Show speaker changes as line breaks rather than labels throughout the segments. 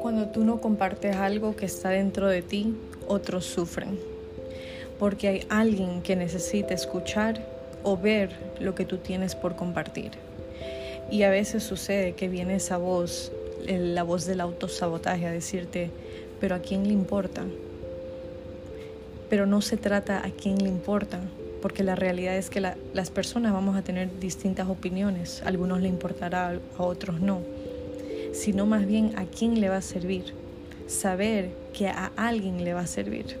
Cuando tú no compartes algo que está dentro de ti, otros sufren. Porque hay alguien que necesita escuchar o ver lo que tú tienes por compartir. Y a veces sucede que viene esa voz, la voz del autosabotaje, a decirte, pero ¿a quién le importa? Pero no se trata a quién le importa, porque la realidad es que las personas vamos a tener distintas opiniones, a algunos le importará, a otros no sino más bien a quién le va a servir. Saber que a alguien le va a servir.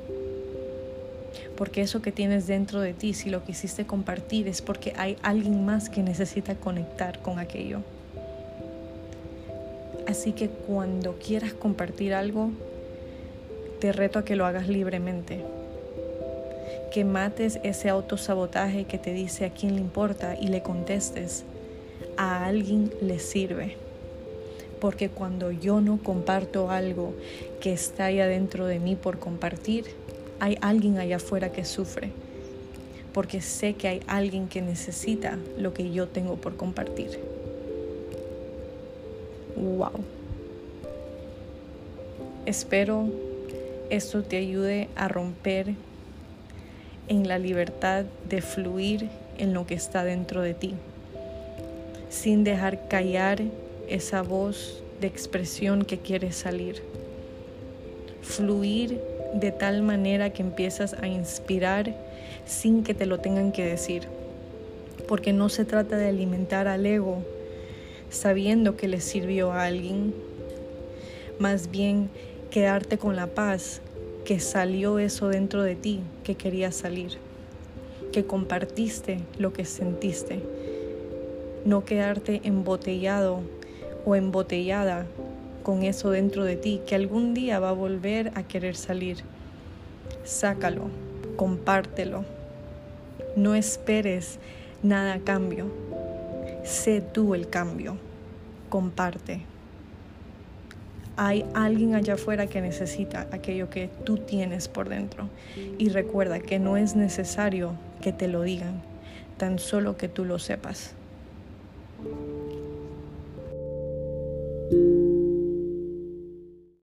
Porque eso que tienes dentro de ti, si lo quisiste compartir, es porque hay alguien más que necesita conectar con aquello. Así que cuando quieras compartir algo, te reto a que lo hagas libremente. Que mates ese autosabotaje que te dice a quién le importa y le contestes, a alguien le sirve porque cuando yo no comparto algo que está ahí adentro de mí por compartir, hay alguien allá afuera que sufre, porque sé que hay alguien que necesita lo que yo tengo por compartir. Wow. Espero esto te ayude a romper en la libertad de fluir en lo que está dentro de ti, sin dejar callar esa voz de expresión que quiere salir. Fluir de tal manera que empiezas a inspirar sin que te lo tengan que decir. Porque no se trata de alimentar al ego sabiendo que le sirvió a alguien. Más bien quedarte con la paz que salió eso dentro de ti que quería salir. Que compartiste lo que sentiste. No quedarte embotellado o embotellada con eso dentro de ti que algún día va a volver a querer salir. Sácalo, compártelo. No esperes nada a cambio. Sé tú el cambio. Comparte. Hay alguien allá afuera que necesita aquello que tú tienes por dentro. Y recuerda que no es necesario que te lo digan, tan solo que tú lo sepas.